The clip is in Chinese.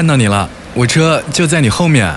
看到你了我车就在你后面。